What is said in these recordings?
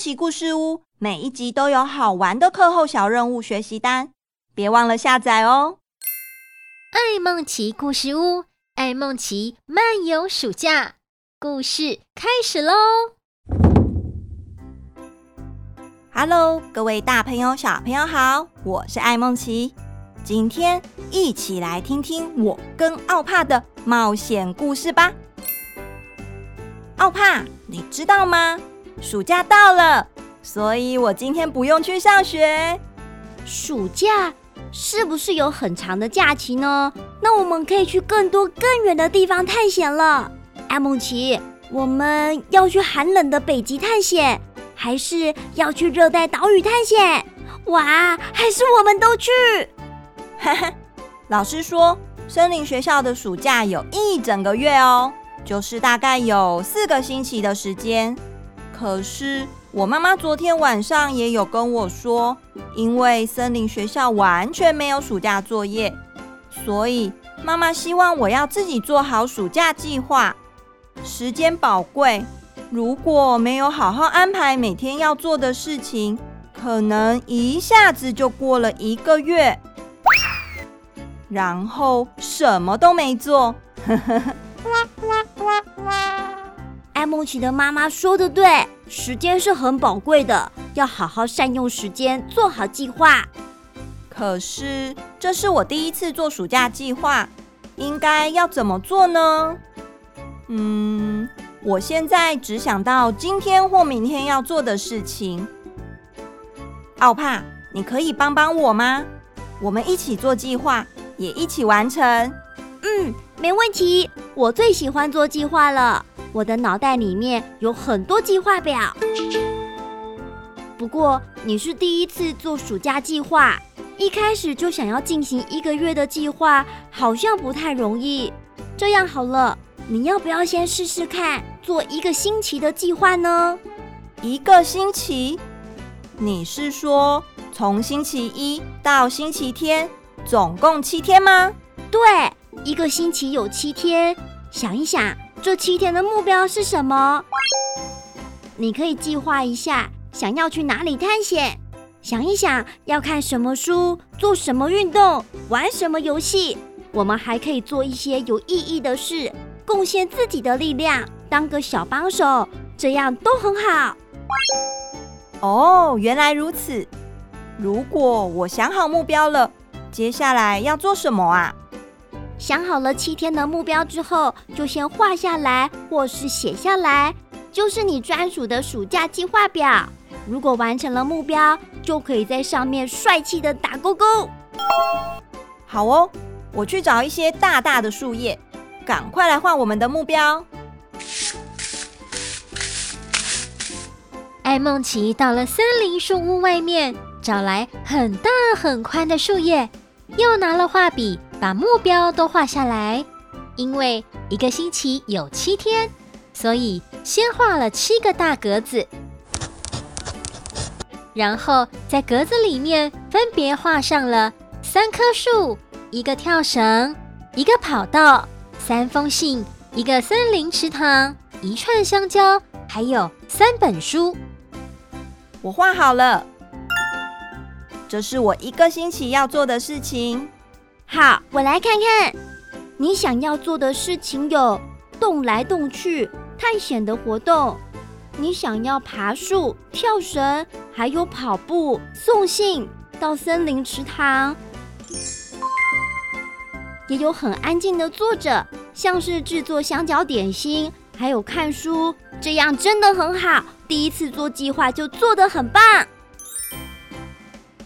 奇故事屋每一集都有好玩的课后小任务学习单，别忘了下载哦。爱梦奇故事屋，爱梦奇漫游暑假，故事开始喽！Hello，各位大朋友、小朋友好，我是爱梦奇，今天一起来听听我跟奥帕的冒险故事吧。奥帕，你知道吗？暑假到了，所以我今天不用去上学。暑假是不是有很长的假期呢？那我们可以去更多更远的地方探险了。爱孟奇，我们要去寒冷的北极探险，还是要去热带岛屿探险？哇，还是我们都去？哈哈，老师说，森林学校的暑假有一整个月哦，就是大概有四个星期的时间。可是我妈妈昨天晚上也有跟我说，因为森林学校完全没有暑假作业，所以妈妈希望我要自己做好暑假计划。时间宝贵，如果没有好好安排每天要做的事情，可能一下子就过了一个月，然后什么都没做。爱孟奇的妈妈说的对，时间是很宝贵的，要好好善用时间，做好计划。可是这是我第一次做暑假计划，应该要怎么做呢？嗯，我现在只想到今天或明天要做的事情。奥帕，你可以帮帮我吗？我们一起做计划，也一起完成。嗯，没问题，我最喜欢做计划了。我的脑袋里面有很多计划表，不过你是第一次做暑假计划，一开始就想要进行一个月的计划，好像不太容易。这样好了，你要不要先试试看做一个星期的计划呢？一个星期？你是说从星期一到星期天，总共七天吗？对，一个星期有七天。想一想。这七天的目标是什么？你可以计划一下，想要去哪里探险？想一想要看什么书，做什么运动，玩什么游戏。我们还可以做一些有意义的事，贡献自己的力量，当个小帮手，这样都很好。哦，原来如此。如果我想好目标了，接下来要做什么啊？想好了七天的目标之后，就先画下来或是写下来，就是你专属的暑假计划表。如果完成了目标，就可以在上面帅气的打勾勾。好哦，我去找一些大大的树叶，赶快来画我们的目标。艾梦琪到了森林树屋外面，找来很大很宽的树叶，又拿了画笔。把目标都画下来，因为一个星期有七天，所以先画了七个大格子，然后在格子里面分别画上了三棵树、一个跳绳、一个跑道、三封信、一个森林池塘、一串香蕉，还有三本书。我画好了，这是我一个星期要做的事情。好，我来看看，你想要做的事情有动来动去、探险的活动。你想要爬树、跳绳，还有跑步、送信到森林池塘，也有很安静的坐着，像是制作香蕉点心，还有看书，这样真的很好。第一次做计划就做得很棒。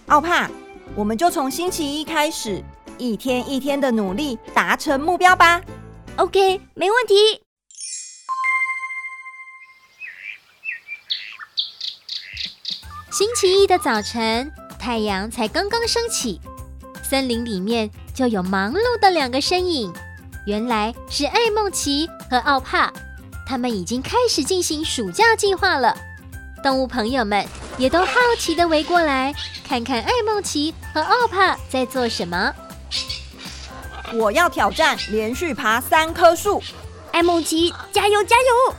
奥帕，我们就从星期一开始。一天一天的努力，达成目标吧。OK，没问题。星期一的早晨，太阳才刚刚升起，森林里面就有忙碌的两个身影。原来是艾梦奇和奥帕，他们已经开始进行暑假计划了。动物朋友们也都好奇的围过来，看看艾梦奇和奥帕在做什么。我要挑战连续爬三棵树，爱孟奇加油加油！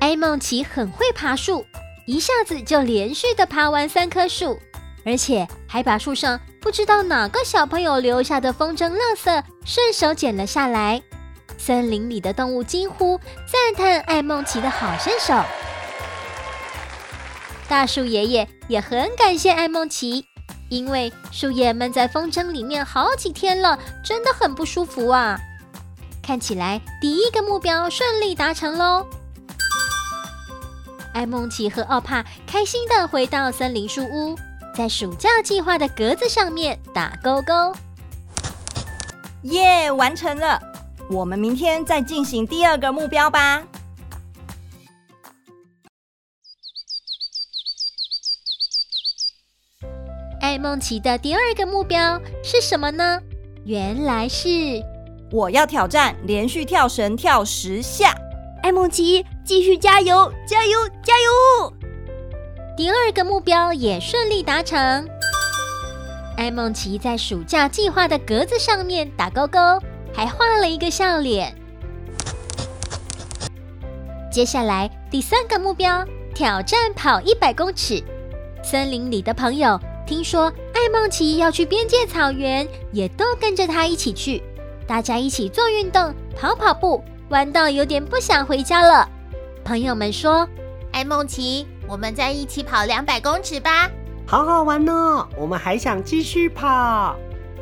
爱孟奇很会爬树，一下子就连续的爬完三棵树，而且还把树上不知道哪个小朋友留下的风筝垃圾顺手捡了下来。森林里的动物惊呼赞叹爱孟奇的好身手。大树爷爷也很感谢爱孟奇，因为树叶闷在风筝里面好几天了，真的很不舒服啊。看起来第一个目标顺利达成喽！艾梦奇和奥帕开心地回到森林树屋，在暑假计划的格子上面打勾勾。耶，完成了！我们明天再进行第二个目标吧。爱孟奇的第二个目标是什么呢？原来是。我要挑战连续跳绳跳十下，艾梦琪继续加油，加油，加油！第二个目标也顺利达成。艾梦琪在暑假计划的格子上面打勾勾，还画了一个笑脸。接下来第三个目标，挑战跑一百公尺。森林里的朋友听说艾梦琪要去边界草原，也都跟着他一起去。大家一起做运动，跑跑步，玩到有点不想回家了。朋友们说：“艾梦琪，我们再一起跑两百公尺吧，好好玩哦！我们还想继续跑。”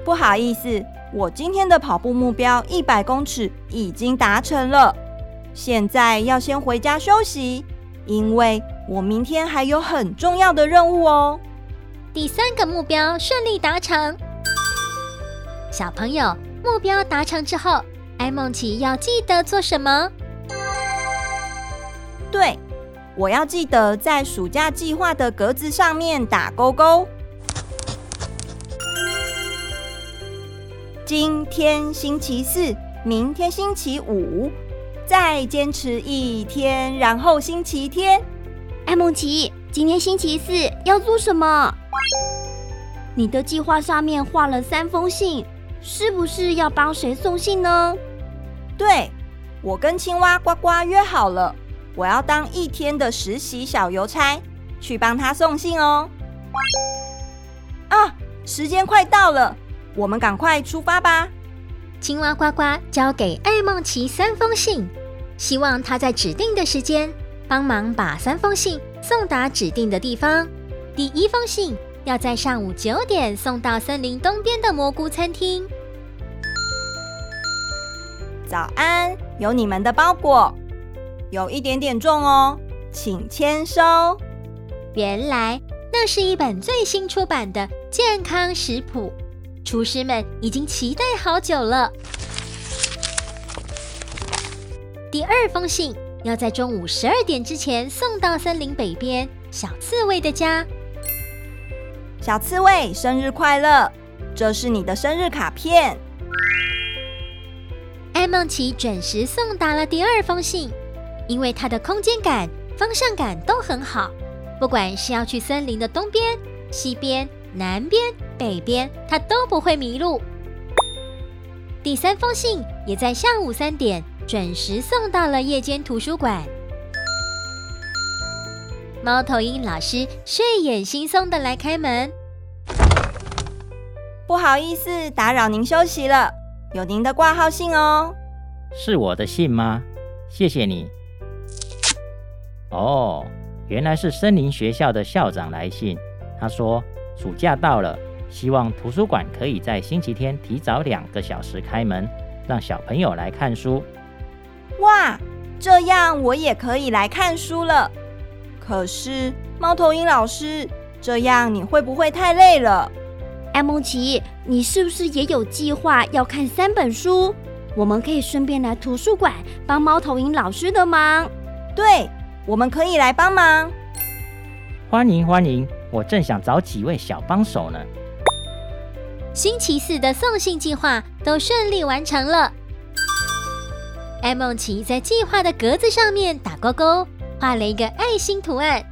不好意思，我今天的跑步目标一百公尺已经达成了，现在要先回家休息，因为我明天还有很重要的任务哦。第三个目标顺利达成，小朋友。目标达成之后，艾梦琪要记得做什么？对，我要记得在暑假计划的格子上面打勾勾。今天星期四，明天星期五，再坚持一天，然后星期天。艾梦琪，今天星期四要做什么？你的计划上面画了三封信。是不是要帮谁送信呢？对，我跟青蛙呱呱约好了，我要当一天的实习小邮差，去帮他送信哦。啊，时间快到了，我们赶快出发吧！青蛙呱呱交给艾梦琪三封信，希望他在指定的时间帮忙把三封信送达指定的地方。第一封信要在上午九点送到森林东边的蘑菇餐厅。早安，有你们的包裹，有一点点重哦，请签收。原来那是一本最新出版的健康食谱，厨师们已经期待好久了。第二封信要在中午十二点之前送到森林北边小刺猬的家。小刺猬，生日快乐！这是你的生日卡片。艾梦奇准时送达了第二封信，因为它的空间感、方向感都很好，不管是要去森林的东边、西边、南边、北边，它都不会迷路。第三封信也在下午三点准时送到了夜间图书馆。猫头鹰老师睡眼惺忪的来开门，不好意思，打扰您休息了。有您的挂号信哦，是我的信吗？谢谢你。哦，原来是森林学校的校长来信。他说暑假到了，希望图书馆可以在星期天提早两个小时开门，让小朋友来看书。哇，这样我也可以来看书了。可是猫头鹰老师，这样你会不会太累了？艾梦琪，你是不是也有计划要看三本书？我们可以顺便来图书馆帮猫头鹰老师的忙。对，我们可以来帮忙。欢迎欢迎，我正想找几位小帮手呢。星期四的送信计划都顺利完成了。艾梦琪在计划的格子上面打勾勾，画了一个爱心图案，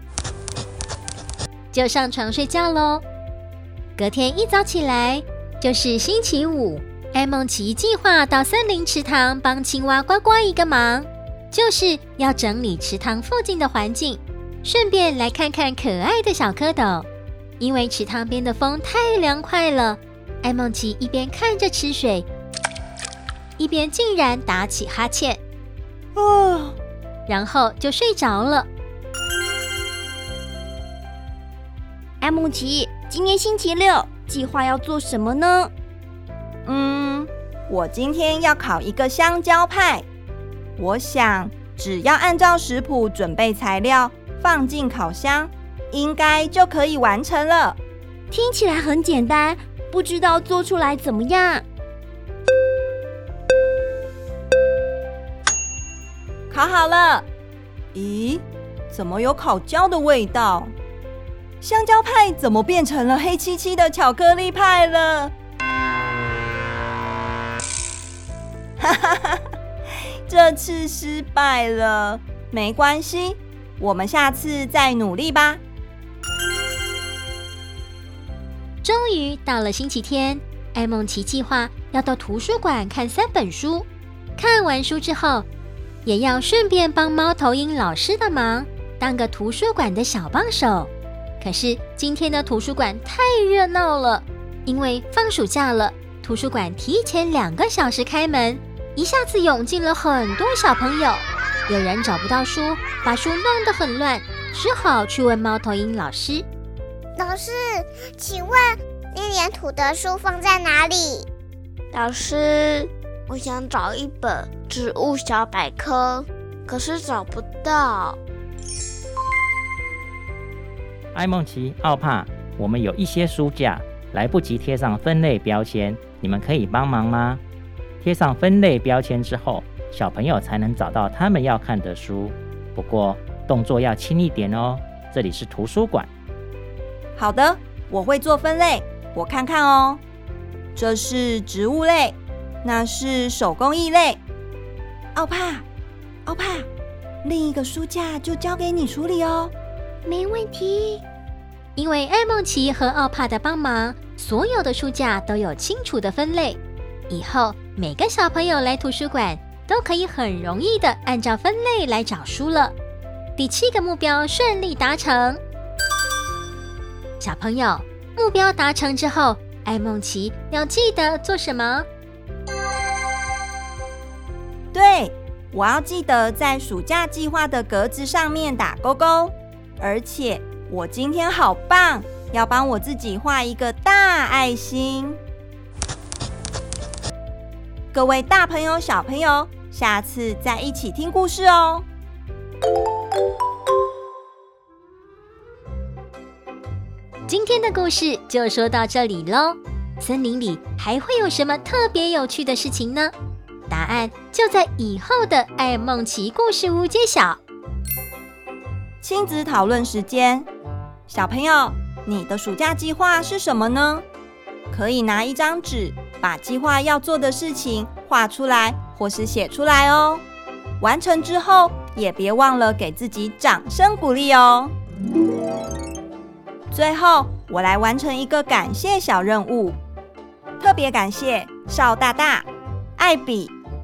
就上床睡觉喽。隔天一早起来就是星期五，艾梦奇计划到森林池塘帮青蛙呱呱一个忙，就是要整理池塘附近的环境，顺便来看看可爱的小蝌蚪。因为池塘边的风太凉快了，艾梦奇一边看着池水，一边竟然打起哈欠，然后就睡着了。爱孟奇，今天星期六，计划要做什么呢？嗯，我今天要烤一个香蕉派。我想，只要按照食谱准备材料，放进烤箱。应该就可以完成了。听起来很简单，不知道做出来怎么样？烤好了。咦，怎么有烤焦的味道？香蕉派怎么变成了黑漆漆的巧克力派了？哈哈哈，这次失败了，没关系，我们下次再努力吧。终于到了星期天，艾梦奇计划要到图书馆看三本书。看完书之后，也要顺便帮猫头鹰老师的忙，当个图书馆的小帮手。可是今天的图书馆太热闹了，因为放暑假了，图书馆提前两个小时开门，一下子涌进了很多小朋友。有人找不到书，把书弄得很乱，只好去问猫头鹰老师。老师，请问那年土的书放在哪里？老师，我想找一本《植物小百科》，可是找不到。艾梦琪、奥帕，我们有一些书架来不及贴上分类标签，你们可以帮忙吗？贴上分类标签之后，小朋友才能找到他们要看的书。不过动作要轻一点哦，这里是图书馆。好的，我会做分类。我看看哦，这是植物类，那是手工艺类。奥帕，奥帕，另一个书架就交给你处理哦。没问题。因为艾梦奇和奥帕的帮忙，所有的书架都有清楚的分类。以后每个小朋友来图书馆都可以很容易的按照分类来找书了。第七个目标顺利达成。小朋友，目标达成之后，艾梦奇要记得做什么？对，我要记得在暑假计划的格子上面打勾勾。而且我今天好棒，要帮我自己画一个大爱心。各位大朋友、小朋友，下次再一起听故事哦。今天的故事就说到这里喽。森林里还会有什么特别有趣的事情呢？答案就在以后的爱梦奇故事屋揭晓。亲子讨论时间，小朋友，你的暑假计划是什么呢？可以拿一张纸，把计划要做的事情画出来，或是写出来哦。完成之后，也别忘了给自己掌声鼓励哦。最后，我来完成一个感谢小任务，特别感谢邵大大、艾比、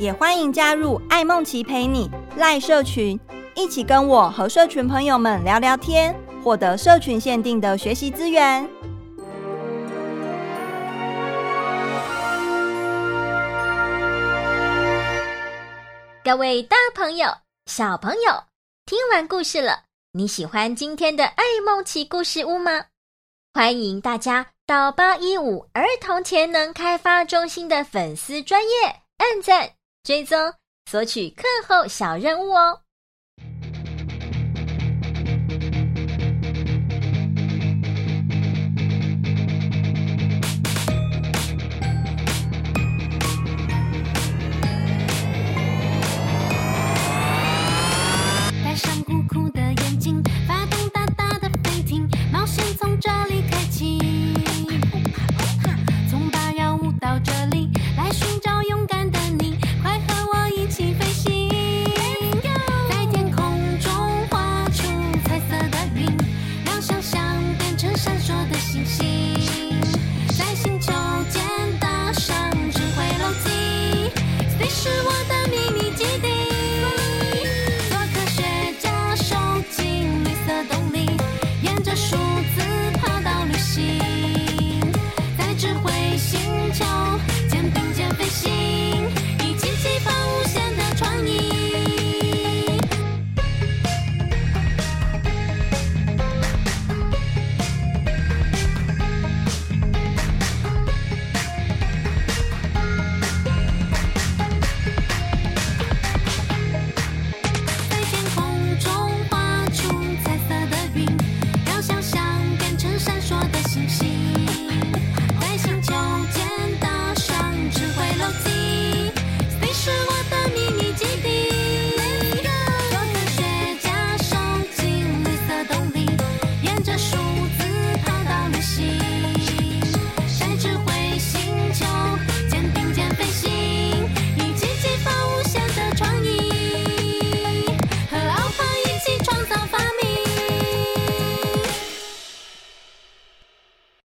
也欢迎加入爱梦琪陪你赖社群，一起跟我和社群朋友们聊聊天，获得社群限定的学习资源。各位大朋友、小朋友，听完故事了，你喜欢今天的爱梦琪故事屋吗？欢迎大家到八一五儿童潜能开发中心的粉丝专业按赞、追踪，索取课后小任务哦。带上酷酷的眼睛，发动大大的飞艇，冒险从。